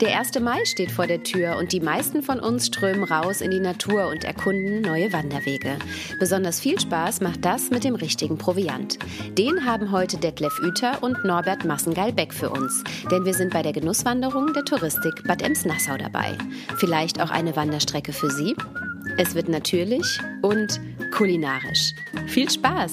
Der 1. Mai steht vor der Tür und die meisten von uns strömen raus in die Natur und erkunden neue Wanderwege. Besonders viel Spaß macht das mit dem richtigen Proviant. Den haben heute Detlef Uter und Norbert Massengeil-Beck für uns. Denn wir sind bei der Genusswanderung der Touristik Bad Ems-Nassau dabei. Vielleicht auch eine Wanderstrecke für Sie? Es wird natürlich und kulinarisch. Viel Spaß!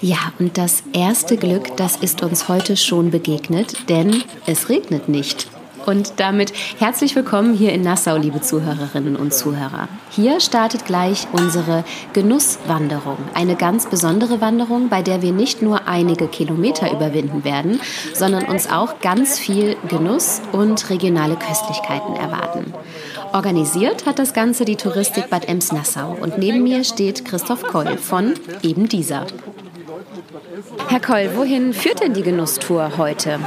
Ja, und das erste Glück, das ist uns heute schon begegnet, denn es regnet nicht. Und damit herzlich willkommen hier in Nassau, liebe Zuhörerinnen und Zuhörer. Hier startet gleich unsere Genusswanderung. Eine ganz besondere Wanderung, bei der wir nicht nur einige Kilometer überwinden werden, sondern uns auch ganz viel Genuss und regionale Köstlichkeiten erwarten. Organisiert hat das Ganze die Touristik Bad Ems-Nassau und neben mir steht Christoph Koll von eben dieser. Herr Koll, wohin führt denn die Genusstour heute?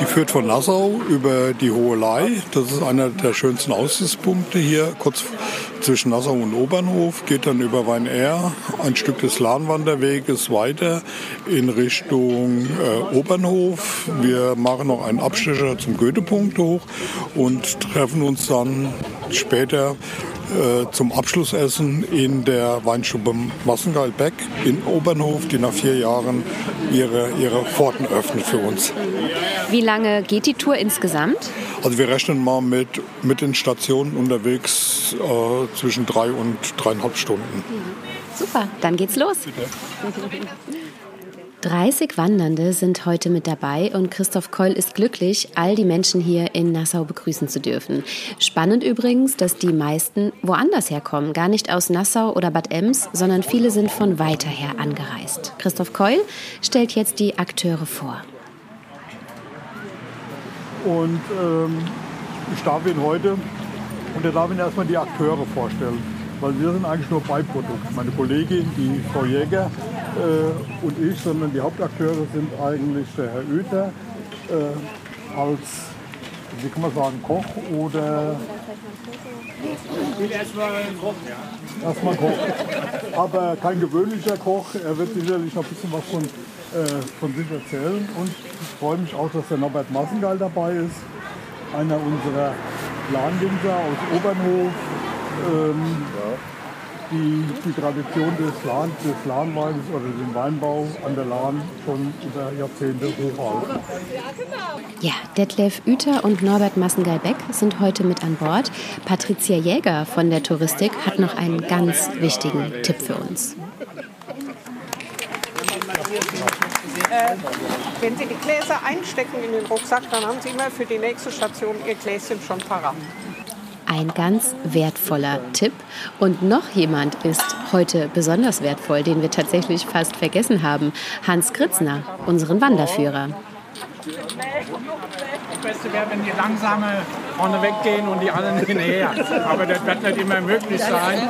Die führt von Nassau über die Hohe Lei. Das ist einer der schönsten Aussichtspunkte hier, kurz zwischen Nassau und Obernhof. Geht dann über Wein-Air, ein Stück des Lahnwanderweges weiter in Richtung äh, Obernhof. Wir machen noch einen Abstecher zum Goethepunkt hoch und treffen uns dann später äh, zum Abschlussessen in der Weinstube Massengeil-Beck in Obernhof, die nach vier Jahren ihre, ihre Pforten öffnet für uns. Wie lange geht die Tour insgesamt? Also wir rechnen mal mit, mit den Stationen unterwegs äh, zwischen drei und dreieinhalb Stunden. Super, dann geht's los. Bitte. 30 Wandernde sind heute mit dabei und Christoph Keul ist glücklich, all die Menschen hier in Nassau begrüßen zu dürfen. Spannend übrigens, dass die meisten woanders herkommen, gar nicht aus Nassau oder Bad Ems, sondern viele sind von weiter her angereist. Christoph Keul stellt jetzt die Akteure vor. Und ähm, ich darf Ihnen heute und er darf Ihnen erstmal die Akteure vorstellen, weil wir sind eigentlich nur Beiprodukt. Meine Kollegin, die Frau Jäger, äh, und ich, sondern die Hauptakteure sind eigentlich der Herr Oether äh, als, wie kann man sagen, Koch oder Erstmal Koch. Aber kein gewöhnlicher Koch. Er wird sicherlich noch ein bisschen was von, äh, von sich erzählen. Und ich freue mich auch, dass der Norbert Massengeil dabei ist. Einer unserer Planwinzer aus Obernhof. Ähm, die, die Tradition des, Lahn, des Lahnweins oder den Weinbau an der Lahn schon über Jahrzehnte hochhalten. Ja, Detlef Uter und Norbert Massengeil-Beck sind heute mit an Bord. Patricia Jäger von der Touristik hat noch einen ganz wichtigen Tipp für uns. Äh, wenn Sie die Gläser einstecken in den Rucksack, dann haben Sie immer für die nächste Station Ihr Gläschen schon parat. Ein ganz wertvoller Tipp. Und noch jemand ist heute besonders wertvoll, den wir tatsächlich fast vergessen haben. Hans Kritzner, unseren Wanderführer. Das Beste wäre, wenn die langsame vorne weggehen und die anderen hinterher. Aber das wird nicht immer möglich sein.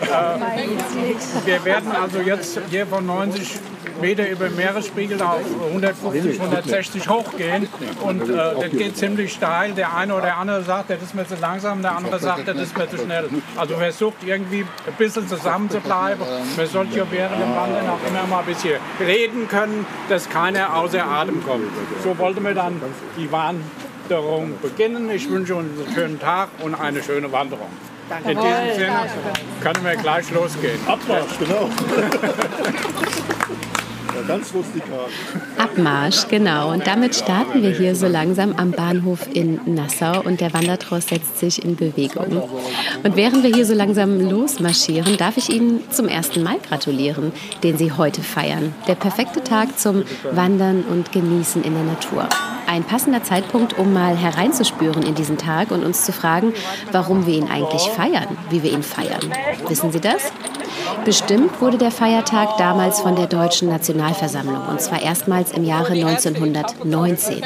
Äh, wir werden also jetzt hier von 90 Meter über Meeresspiegel auf 150, 160 hochgehen. Und äh, das geht ziemlich steil. Der eine oder andere sagt, das ist mir zu langsam, der andere sagt, das ist mir zu schnell. Also versucht irgendwie ein bisschen zusammen zu bleiben. Man sollte ja während dem Wandern auch immer mal ein bisschen reden können, dass keiner außer Atem kommt. So wollten wir dann die Wanderung beginnen. Ich wünsche uns einen schönen Tag und eine schöne Wanderung. Danke. In diesem Sinne können wir gleich losgehen. Abmarsch, genau. ganz rustikal. Abmarsch, genau. Und damit starten wir hier so langsam am Bahnhof in Nassau und der Wandertross setzt sich in Bewegung. Und während wir hier so langsam losmarschieren, darf ich Ihnen zum ersten Mal gratulieren, den Sie heute feiern. Der perfekte Tag zum Wandern und Genießen in der Natur. Ein passender Zeitpunkt, um mal hereinzuspüren in diesen Tag und uns zu fragen, warum wir ihn eigentlich feiern, wie wir ihn feiern. Wissen Sie das? Bestimmt wurde der Feiertag damals von der Deutschen Nationalversammlung und zwar erstmals im Jahre 1919.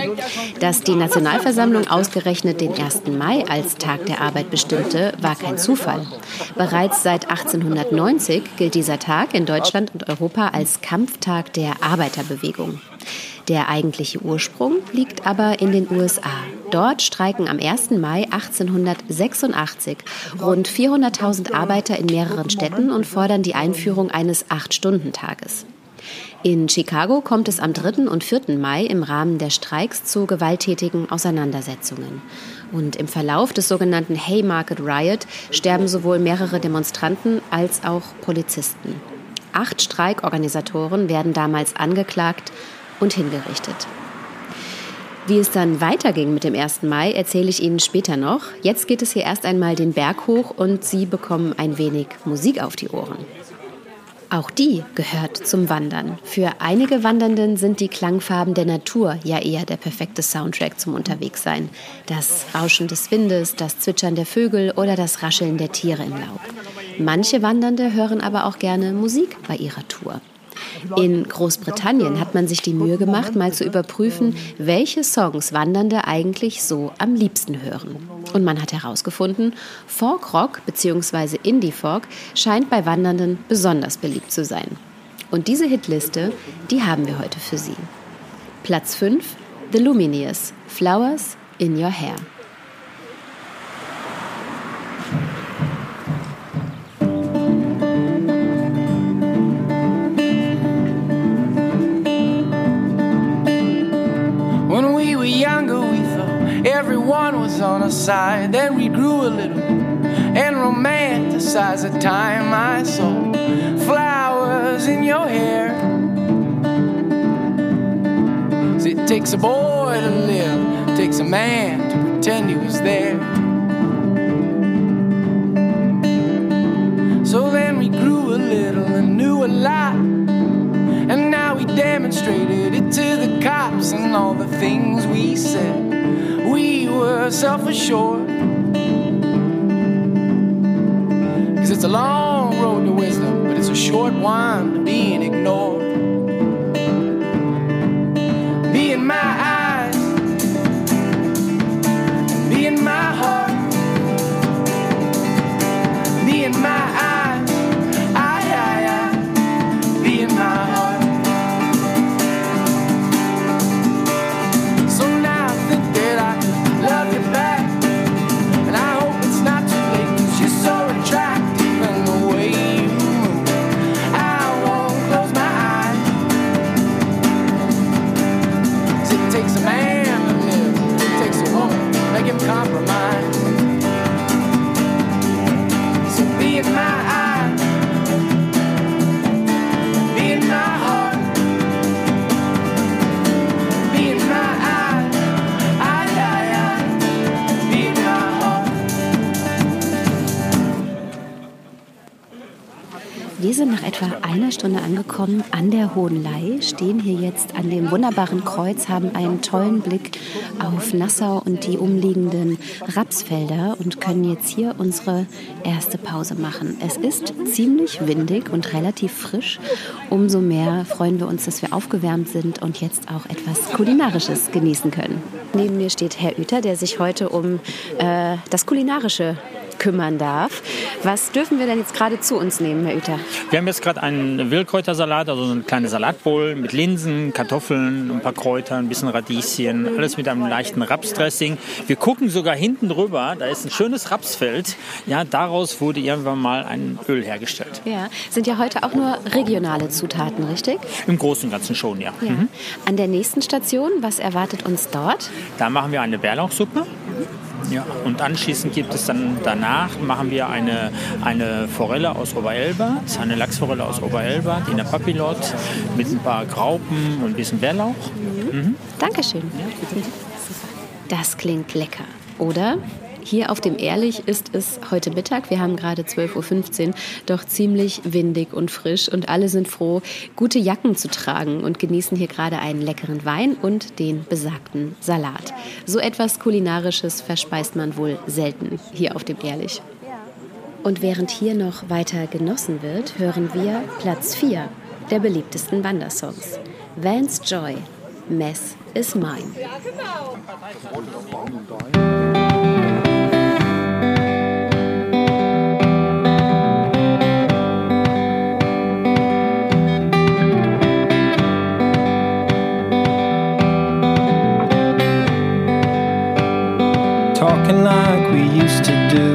Dass die Nationalversammlung ausgerechnet den 1. Mai als Tag der Arbeit bestimmte, war kein Zufall. Bereits seit 1890 gilt dieser Tag in Deutschland und Europa als Kampftag der Arbeiterbewegung. Der eigentliche Ursprung liegt aber in den USA. Dort streiken am 1. Mai 1886 rund 400.000 Arbeiter in mehreren Städten und fordern die Einführung eines Acht-Stunden-Tages. In Chicago kommt es am 3. und 4. Mai im Rahmen der Streiks zu gewalttätigen Auseinandersetzungen. Und im Verlauf des sogenannten Haymarket Riot sterben sowohl mehrere Demonstranten als auch Polizisten. Acht Streikorganisatoren werden damals angeklagt und hingerichtet. Wie es dann weiterging mit dem 1. Mai, erzähle ich Ihnen später noch. Jetzt geht es hier erst einmal den Berg hoch und Sie bekommen ein wenig Musik auf die Ohren. Auch die gehört zum Wandern. Für einige Wandernden sind die Klangfarben der Natur ja eher der perfekte Soundtrack zum Unterwegssein. Das Rauschen des Windes, das Zwitschern der Vögel oder das Rascheln der Tiere im Laub. Manche Wandernde hören aber auch gerne Musik bei ihrer Tour. In Großbritannien hat man sich die Mühe gemacht, mal zu überprüfen, welche Songs Wandernde eigentlich so am liebsten hören. Und man hat herausgefunden, Folk-Rock bzw. Indie-Folk scheint bei Wandernden besonders beliebt zu sein. Und diese Hitliste, die haben wir heute für Sie. Platz 5, The Lumineers, Flowers in Your Hair. Side. Then we grew a little and romanticized the time I saw flowers in your hair. So it takes a boy to live, it takes a man to pretend he was there. So then we grew a little and knew a lot. And now we demonstrated it to the cops and all the things we said were self assured. Cause it's a long road to wisdom, but it's a short one Stunde angekommen an der Hohen Lei, stehen hier jetzt an dem wunderbaren Kreuz, haben einen tollen Blick auf Nassau und die umliegenden Rapsfelder und können jetzt hier unsere erste Pause machen. Es ist ziemlich windig und relativ frisch. Umso mehr freuen wir uns, dass wir aufgewärmt sind und jetzt auch etwas Kulinarisches genießen können. Neben mir steht Herr Üter, der sich heute um äh, das Kulinarische kümmern darf. Was dürfen wir denn jetzt gerade zu uns nehmen, Herr Üter? Wir haben jetzt gerade einen Wildkräutersalat, also so eine kleine Salatbowl mit Linsen, Kartoffeln, ein paar Kräutern, ein bisschen Radieschen, alles mit einem leichten Rapsdressing. Wir gucken sogar hinten drüber, da ist ein schönes Rapsfeld. Ja, daraus wurde irgendwann mal ein Öl hergestellt. Ja, sind ja heute auch nur regionale Zutaten, richtig? Im Großen und Ganzen schon, ja. ja. Mhm. An der nächsten Station, was erwartet uns dort? Da machen wir eine Bärlauchsuppe. Ja, und anschließend gibt es dann danach, machen wir eine, eine Forelle aus ist eine Lachsforelle aus Oberelba, die in der Papillot mit ein paar Graupen und ein bisschen Bärlauch. Mhm. Mhm. Dankeschön. Das klingt lecker, oder? Hier auf dem Ehrlich ist es heute Mittag, wir haben gerade 12.15 Uhr, doch ziemlich windig und frisch und alle sind froh, gute Jacken zu tragen und genießen hier gerade einen leckeren Wein und den besagten Salat. So etwas Kulinarisches verspeist man wohl selten hier auf dem Ehrlich. Und während hier noch weiter genossen wird, hören wir Platz 4 der beliebtesten Wandersongs. Vance Joy, Mess is Mine. Ja, genau. Like we used to do.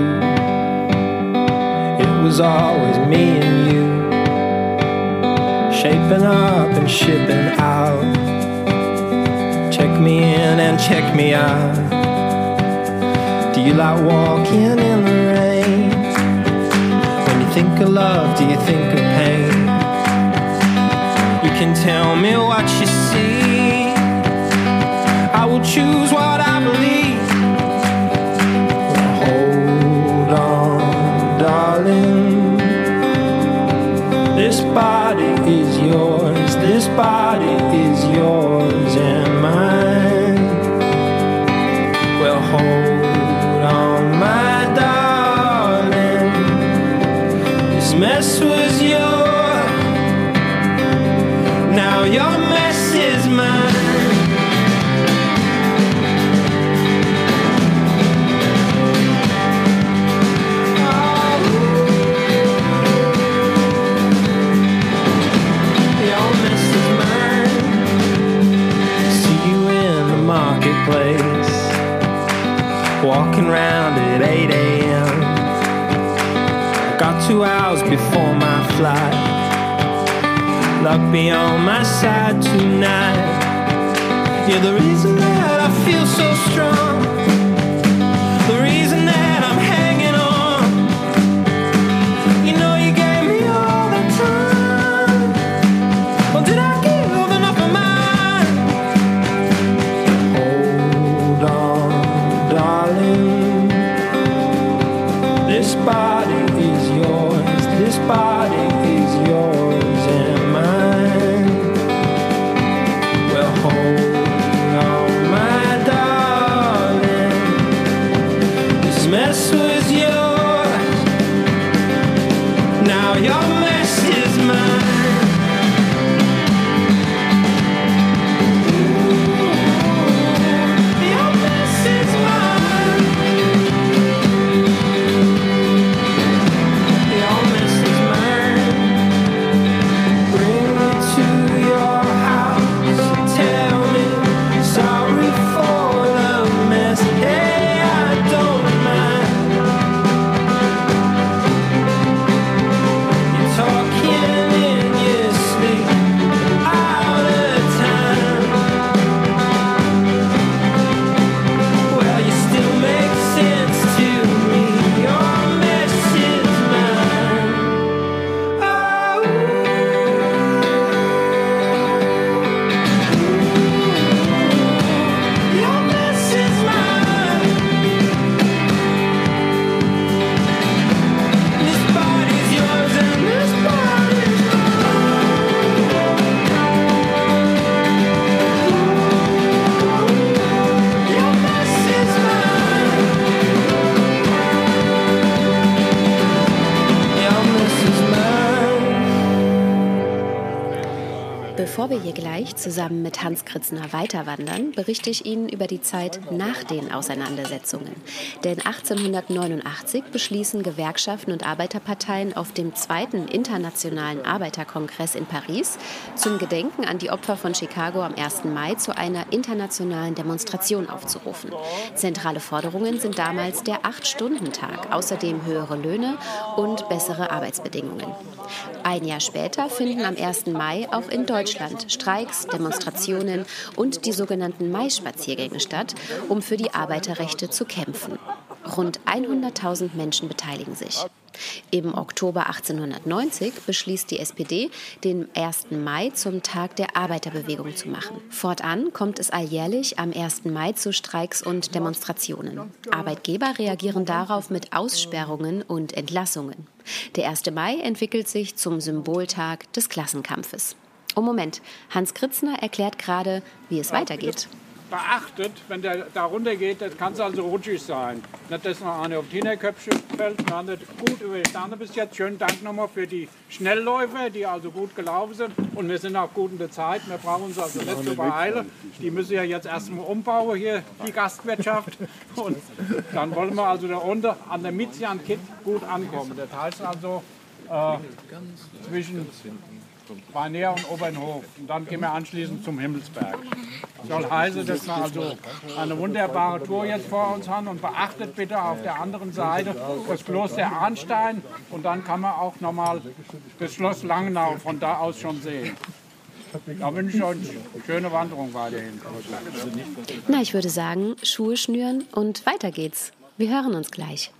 It was always me and you. Shaping up and shipping out. Check me in and check me out. Do you like walking in the rain? When you think of love, do you think of pain? You can tell me what you yours. This body is yours and mine. Well, hold marketplace, walking round at 8 a.m. Got two hours before my flight. Luck be on my side tonight. You're the reason that I feel so strong. Body zusammen mit Hans Kritzner weiterwandern, berichte ich Ihnen über die Zeit nach den Auseinandersetzungen. Denn 1889 beschließen Gewerkschaften und Arbeiterparteien auf dem zweiten internationalen Arbeiterkongress in Paris zum Gedenken an die Opfer von Chicago am 1. Mai zu einer internationalen Demonstration aufzurufen. Zentrale Forderungen sind damals der Acht-Stunden-Tag, außerdem höhere Löhne und bessere Arbeitsbedingungen. Ein Jahr später finden am 1. Mai auch in Deutschland Streiks, Demonstrationen und die sogenannten Mai-Spaziergänge statt, um für die Arbeiterrechte zu kämpfen. Rund 100.000 Menschen beteiligen sich. Im Oktober 1890 beschließt die SPD, den 1. Mai zum Tag der Arbeiterbewegung zu machen. Fortan kommt es alljährlich am 1. Mai zu Streiks und Demonstrationen. Arbeitgeber reagieren darauf mit Aussperrungen und Entlassungen. Der 1. Mai entwickelt sich zum Symboltag des Klassenkampfes. Oh Moment, Hans Kritzner erklärt gerade, wie es weitergeht. beachtet, wenn der da runter geht, das kann es also rutschig sein. Nicht, dass noch eine auf die Hinterköpfe fällt. Wir haben das gut überstanden bis jetzt. Schönen Dank nochmal für die Schnellläufer, die also gut gelaufen sind. Und wir sind auch gut in der Zeit. Wir brauchen uns also nicht zu beeilen. Die müssen ja jetzt erstmal umbauen hier, die Gastwirtschaft. Und dann wollen wir also da unten an der Mizian Kit gut ankommen. Das heißt also äh, zwischen Barnea und Obernhof. Und dann gehen wir anschließend zum Himmelsberg. Soll heißen, dass wir also eine wunderbare Tour jetzt vor uns haben und beachtet bitte auf der anderen Seite das Kloster Arnstein und dann kann man auch nochmal das Schloss Langenau von da aus schon sehen. Da wünsche ich euch eine schöne Wanderung weiterhin. Na, ich würde sagen, Schuhe schnüren und weiter geht's. Wir hören uns gleich.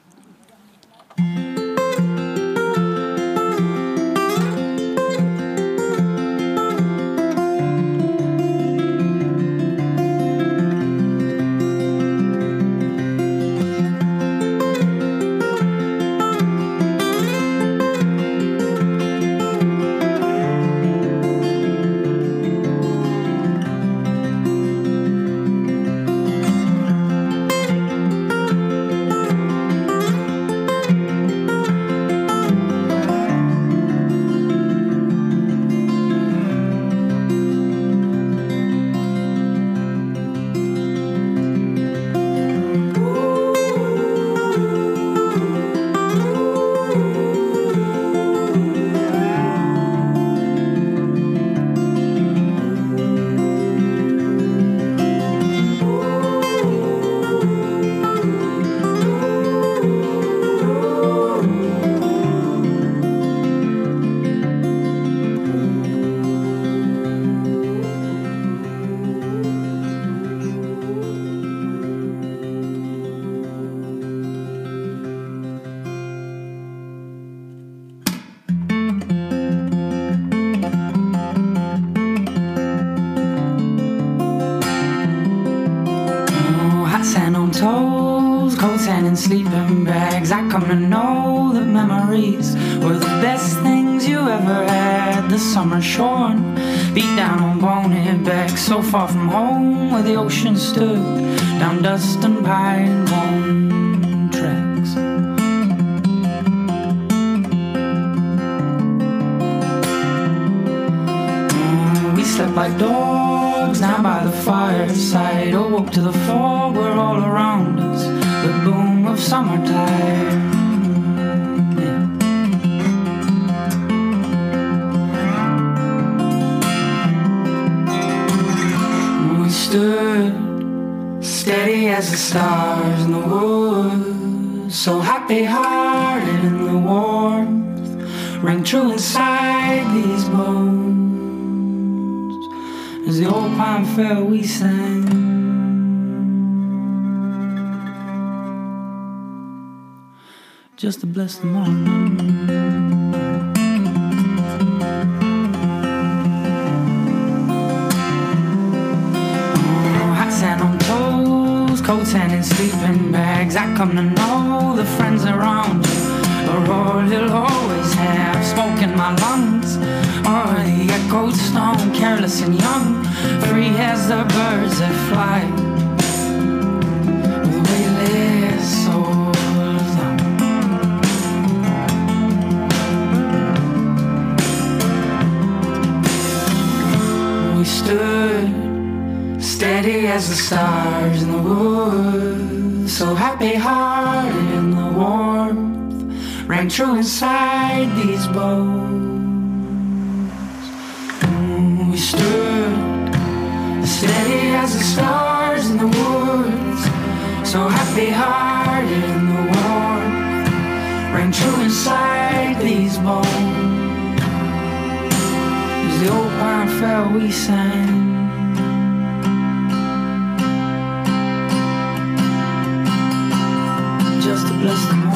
So far from home where the ocean stood, down dust and pine cone steady as the stars in the woods, so happy hearted in the warmth, rang true inside these bones. As the old pine fell, we sang. Just to bless the morning. Toes, and in sleeping bags. I come to know the friends around you are all you'll always have. Smoke in my lungs, or the echoed stone, careless and young, free as the birds that fly. Steady as the stars in the woods, so happy hearted in the warmth, rang true inside these bones. Mm, We stood steady as the stars in the woods, so happy hearted in the warmth, rang true inside these bones. As the old pine fell, we sang. Just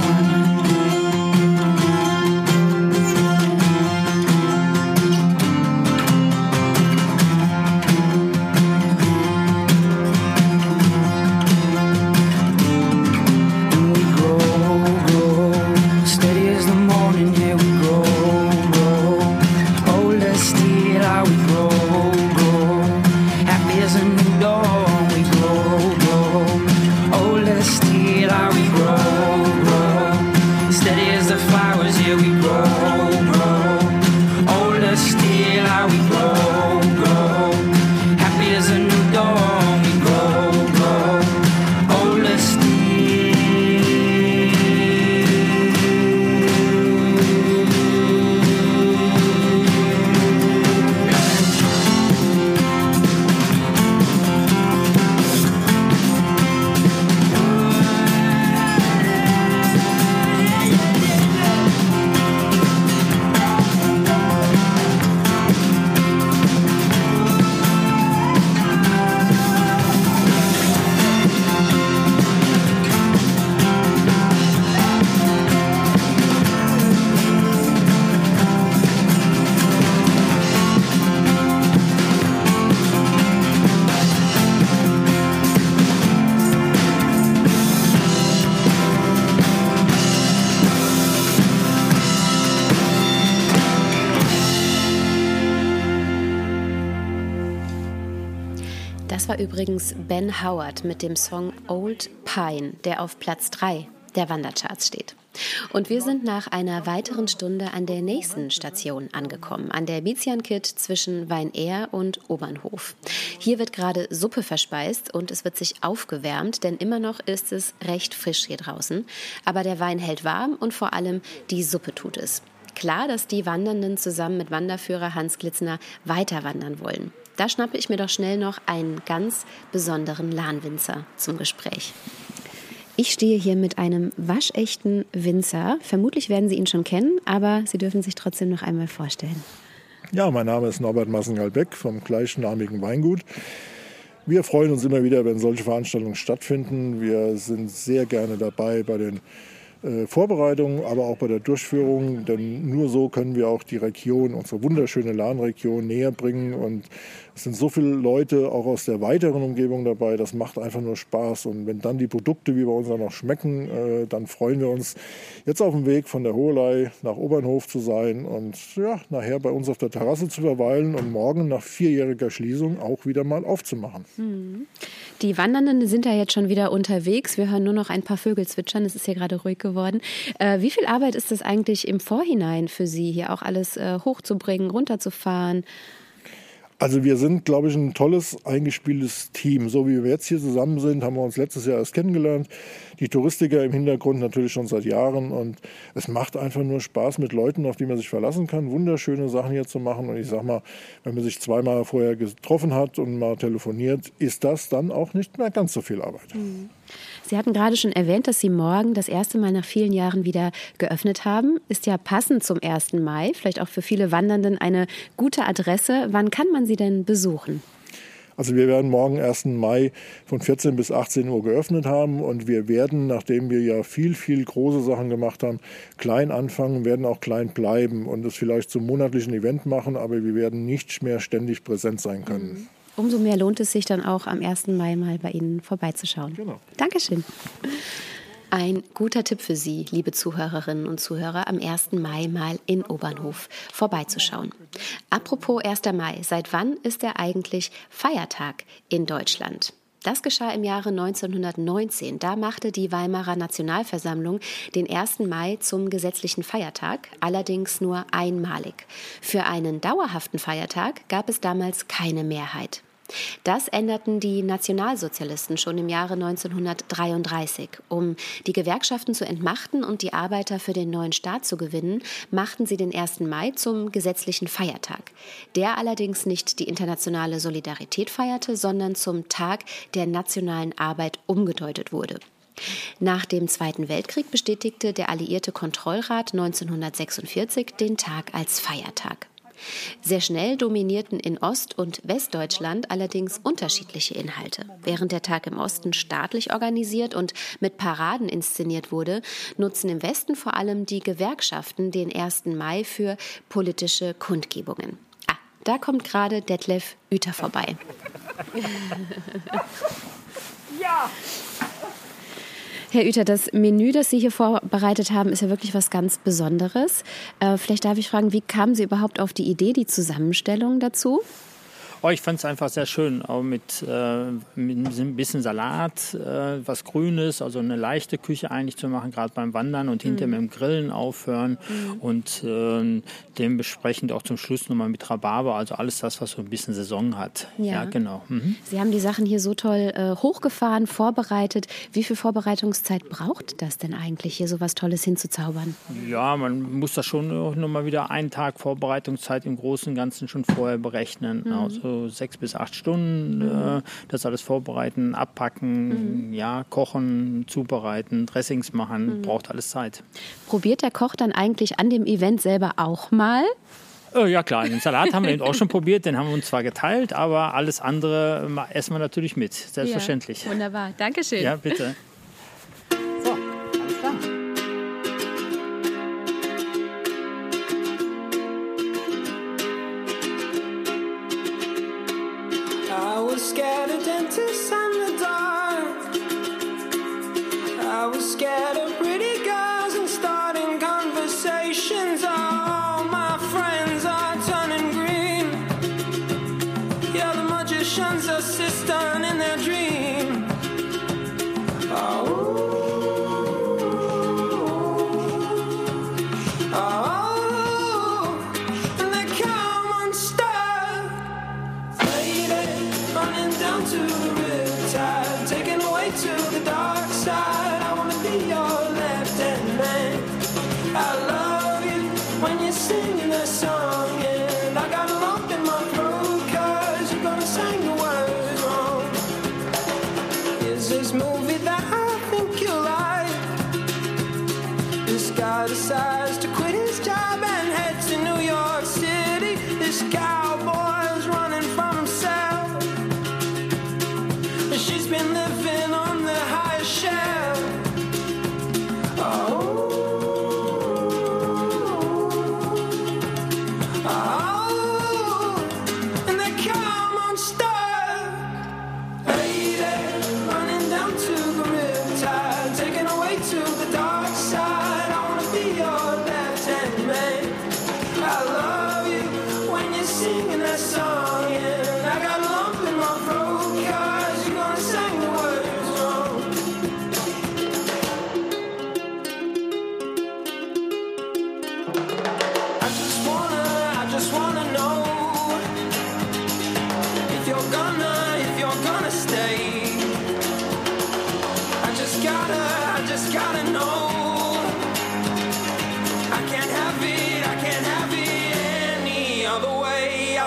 übrigens Ben Howard mit dem Song Old Pine, der auf Platz 3 der Wandercharts steht. Und wir sind nach einer weiteren Stunde an der nächsten Station angekommen, an der Biziankit zwischen Weinair und Obernhof. Hier wird gerade Suppe verspeist und es wird sich aufgewärmt, denn immer noch ist es recht frisch hier draußen. Aber der Wein hält warm und vor allem die Suppe tut es. Klar, dass die Wandernden zusammen mit Wanderführer Hans Glitzner weiter wandern wollen. Da schnappe ich mir doch schnell noch einen ganz besonderen Lahnwinzer zum Gespräch. Ich stehe hier mit einem waschechten Winzer. Vermutlich werden Sie ihn schon kennen, aber Sie dürfen sich trotzdem noch einmal vorstellen. Ja, mein Name ist Norbert Massengal-Beck vom gleichnamigen Weingut. Wir freuen uns immer wieder, wenn solche Veranstaltungen stattfinden. Wir sind sehr gerne dabei bei den äh, Vorbereitung, aber auch bei der Durchführung. Denn nur so können wir auch die Region, unsere wunderschöne Lahnregion näher bringen. Und es sind so viele Leute auch aus der weiteren Umgebung dabei. Das macht einfach nur Spaß. Und wenn dann die Produkte wie bei uns auch noch schmecken, äh, dann freuen wir uns, jetzt auf dem Weg von der Hohelei nach Obernhof zu sein und ja, nachher bei uns auf der Terrasse zu verweilen und morgen nach vierjähriger Schließung auch wieder mal aufzumachen. Mhm. Die Wandernden sind ja jetzt schon wieder unterwegs. Wir hören nur noch ein paar Vögel zwitschern. Es ist hier gerade ruhig geworden. Äh, wie viel Arbeit ist das eigentlich im Vorhinein für Sie, hier auch alles äh, hochzubringen, runterzufahren? Also wir sind, glaube ich, ein tolles, eingespieltes Team. So wie wir jetzt hier zusammen sind, haben wir uns letztes Jahr erst kennengelernt. Die Touristiker im Hintergrund natürlich schon seit Jahren. Und es macht einfach nur Spaß mit Leuten, auf die man sich verlassen kann, wunderschöne Sachen hier zu machen. Und ich sag mal, wenn man sich zweimal vorher getroffen hat und mal telefoniert, ist das dann auch nicht mehr ganz so viel Arbeit. Mhm. Sie hatten gerade schon erwähnt, dass Sie morgen das erste Mal nach vielen Jahren wieder geöffnet haben. Ist ja passend zum 1. Mai, vielleicht auch für viele Wandernden eine gute Adresse. Wann kann man Sie denn besuchen? Also wir werden morgen 1. Mai von 14 bis 18 Uhr geöffnet haben und wir werden, nachdem wir ja viel, viel große Sachen gemacht haben, klein anfangen, werden auch klein bleiben und es vielleicht zum monatlichen Event machen, aber wir werden nicht mehr ständig präsent sein können. Mhm umso mehr lohnt es sich dann auch am 1. Mai mal bei Ihnen vorbeizuschauen. Genau. Dankeschön. Ein guter Tipp für Sie, liebe Zuhörerinnen und Zuhörer, am 1. Mai mal in Obernhof vorbeizuschauen. Apropos 1. Mai, seit wann ist er eigentlich Feiertag in Deutschland? Das geschah im Jahre 1919. Da machte die Weimarer Nationalversammlung den 1. Mai zum gesetzlichen Feiertag, allerdings nur einmalig. Für einen dauerhaften Feiertag gab es damals keine Mehrheit. Das änderten die Nationalsozialisten schon im Jahre 1933. Um die Gewerkschaften zu entmachten und die Arbeiter für den neuen Staat zu gewinnen, machten sie den 1. Mai zum gesetzlichen Feiertag, der allerdings nicht die internationale Solidarität feierte, sondern zum Tag der nationalen Arbeit umgedeutet wurde. Nach dem Zweiten Weltkrieg bestätigte der Alliierte Kontrollrat 1946 den Tag als Feiertag. Sehr schnell dominierten in Ost- und Westdeutschland allerdings unterschiedliche Inhalte. Während der Tag im Osten staatlich organisiert und mit Paraden inszeniert wurde, nutzen im Westen vor allem die Gewerkschaften den 1. Mai für politische Kundgebungen. Ah, da kommt gerade Detlef Uter vorbei. ja! Herr Uter, das Menü, das Sie hier vorbereitet haben, ist ja wirklich was ganz Besonderes. Äh, vielleicht darf ich fragen, wie kamen Sie überhaupt auf die Idee, die Zusammenstellung dazu? Oh, ich fand es einfach sehr schön, auch mit, äh, mit ein bisschen Salat, äh, was Grünes, also eine leichte Küche eigentlich zu machen, gerade beim Wandern und hinterher mhm. mit dem Grillen aufhören mhm. und äh, dementsprechend auch zum Schluss nochmal mit Rhabarber, also alles das, was so ein bisschen Saison hat. Ja, ja genau. Mhm. Sie haben die Sachen hier so toll äh, hochgefahren, vorbereitet. Wie viel Vorbereitungszeit braucht das denn eigentlich, hier so was Tolles hinzuzaubern? Ja, man muss das schon nochmal wieder einen Tag Vorbereitungszeit im Großen und Ganzen schon vorher berechnen. Mhm. Sechs bis acht Stunden. Mhm. Äh, das alles vorbereiten, abpacken, mhm. ja, kochen, zubereiten, Dressings machen, mhm. braucht alles Zeit. Probiert der Koch dann eigentlich an dem Event selber auch mal? Oh, ja klar, den Salat haben wir eben auch schon probiert, den haben wir uns zwar geteilt, aber alles andere essen wir natürlich mit, selbstverständlich. Ja, wunderbar, Dankeschön. Ja, bitte. Movie that I think you like? This guy decides to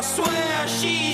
swear she's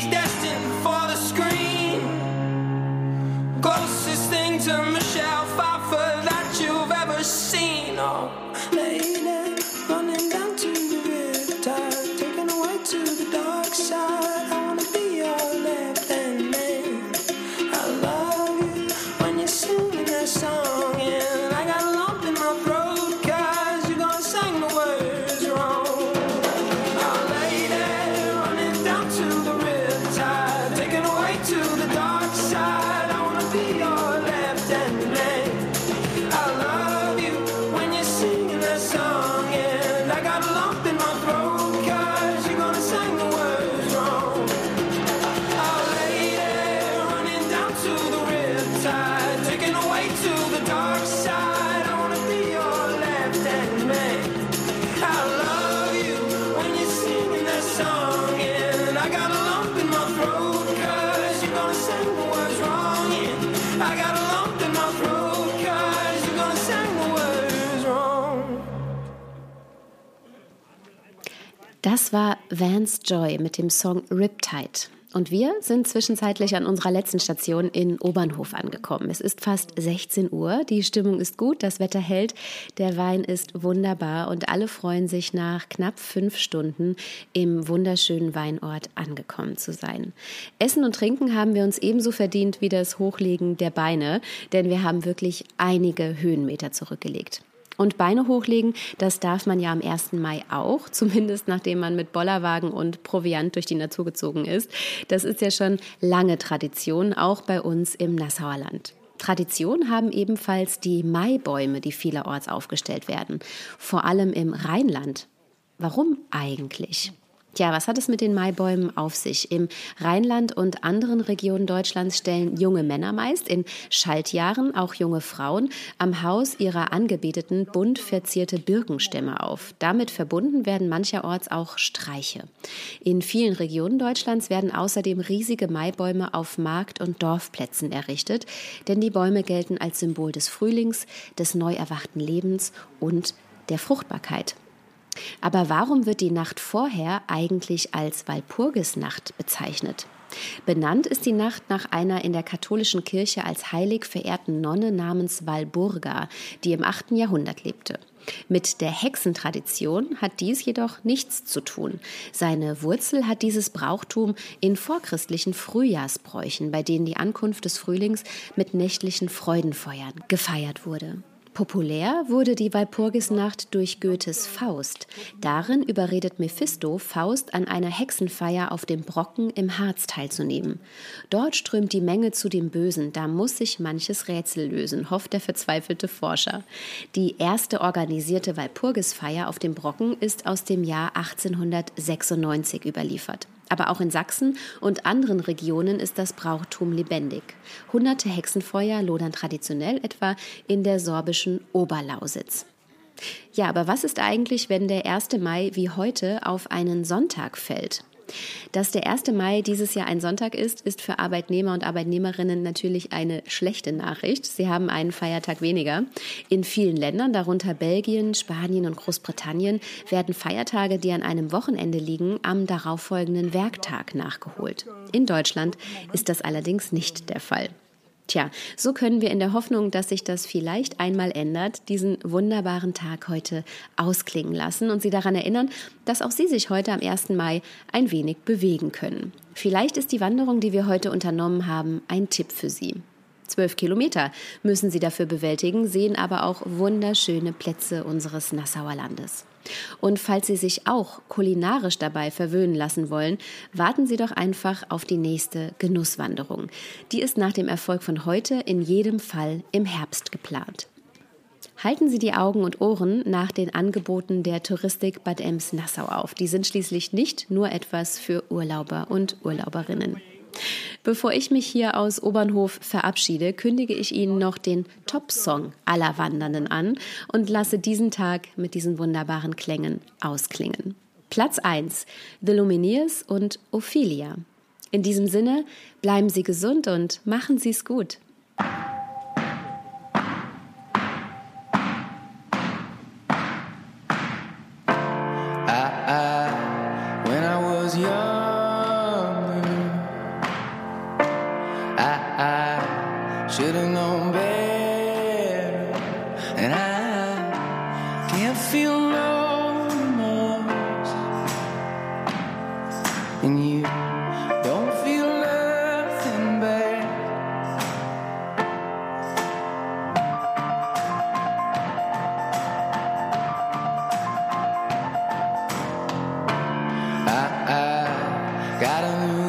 Das war Vance Joy mit dem Song Riptide. Und wir sind zwischenzeitlich an unserer letzten Station in Obernhof angekommen. Es ist fast 16 Uhr, die Stimmung ist gut, das Wetter hält, der Wein ist wunderbar und alle freuen sich nach knapp fünf Stunden im wunderschönen Weinort angekommen zu sein. Essen und Trinken haben wir uns ebenso verdient wie das Hochlegen der Beine, denn wir haben wirklich einige Höhenmeter zurückgelegt. Und Beine hochlegen, das darf man ja am 1. Mai auch, zumindest nachdem man mit Bollerwagen und Proviant durch die Natur gezogen ist. Das ist ja schon lange Tradition, auch bei uns im Nassauer Land. Tradition haben ebenfalls die Maibäume, die vielerorts aufgestellt werden, vor allem im Rheinland. Warum eigentlich? Tja, was hat es mit den Maibäumen auf sich? Im Rheinland und anderen Regionen Deutschlands stellen junge Männer meist, in Schaltjahren auch junge Frauen, am Haus ihrer Angebeteten bunt verzierte Birkenstämme auf. Damit verbunden werden mancherorts auch Streiche. In vielen Regionen Deutschlands werden außerdem riesige Maibäume auf Markt- und Dorfplätzen errichtet, denn die Bäume gelten als Symbol des Frühlings, des neu erwachten Lebens und der Fruchtbarkeit. Aber warum wird die Nacht vorher eigentlich als Walpurgisnacht bezeichnet? Benannt ist die Nacht nach einer in der katholischen Kirche als heilig verehrten Nonne namens Walburga, die im 8. Jahrhundert lebte. Mit der Hexentradition hat dies jedoch nichts zu tun. Seine Wurzel hat dieses Brauchtum in vorchristlichen Frühjahrsbräuchen, bei denen die Ankunft des Frühlings mit nächtlichen Freudenfeuern gefeiert wurde. Populär wurde die Walpurgisnacht durch Goethes Faust. Darin überredet Mephisto Faust an einer Hexenfeier auf dem Brocken im Harz teilzunehmen. Dort strömt die Menge zu dem Bösen, da muss sich manches Rätsel lösen, hofft der verzweifelte Forscher. Die erste organisierte Walpurgisfeier auf dem Brocken ist aus dem Jahr 1896 überliefert. Aber auch in Sachsen und anderen Regionen ist das Brauchtum lebendig. Hunderte Hexenfeuer lodern traditionell etwa in der sorbischen Oberlausitz. Ja, aber was ist eigentlich, wenn der 1. Mai wie heute auf einen Sonntag fällt? Dass der 1. Mai dieses Jahr ein Sonntag ist, ist für Arbeitnehmer und Arbeitnehmerinnen natürlich eine schlechte Nachricht. Sie haben einen Feiertag weniger. In vielen Ländern, darunter Belgien, Spanien und Großbritannien, werden Feiertage, die an einem Wochenende liegen, am darauffolgenden Werktag nachgeholt. In Deutschland ist das allerdings nicht der Fall. Tja, so können wir in der Hoffnung, dass sich das vielleicht einmal ändert, diesen wunderbaren Tag heute ausklingen lassen und Sie daran erinnern, dass auch Sie sich heute am 1. Mai ein wenig bewegen können. Vielleicht ist die Wanderung, die wir heute unternommen haben, ein Tipp für Sie. Zwölf Kilometer müssen Sie dafür bewältigen, sehen aber auch wunderschöne Plätze unseres Nassauer Landes. Und falls Sie sich auch kulinarisch dabei verwöhnen lassen wollen, warten Sie doch einfach auf die nächste Genusswanderung. Die ist nach dem Erfolg von heute in jedem Fall im Herbst geplant. Halten Sie die Augen und Ohren nach den Angeboten der Touristik Bad Ems-Nassau auf. Die sind schließlich nicht nur etwas für Urlauber und Urlauberinnen. Bevor ich mich hier aus Obernhof verabschiede, kündige ich Ihnen noch den Top-Song aller Wandernden an und lasse diesen Tag mit diesen wunderbaren Klängen ausklingen. Platz 1, The Lumineers und Ophelia. In diesem Sinne, bleiben Sie gesund und machen Sie es gut. Gotta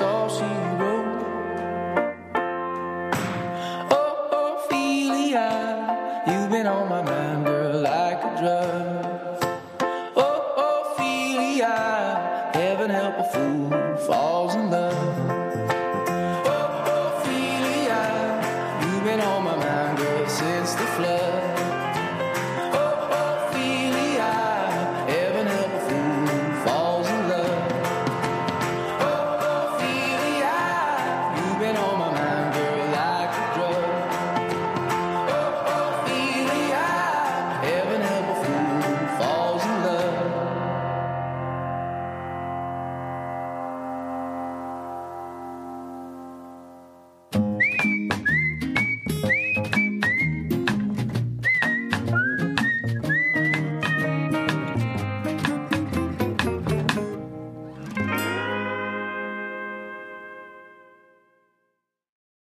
all she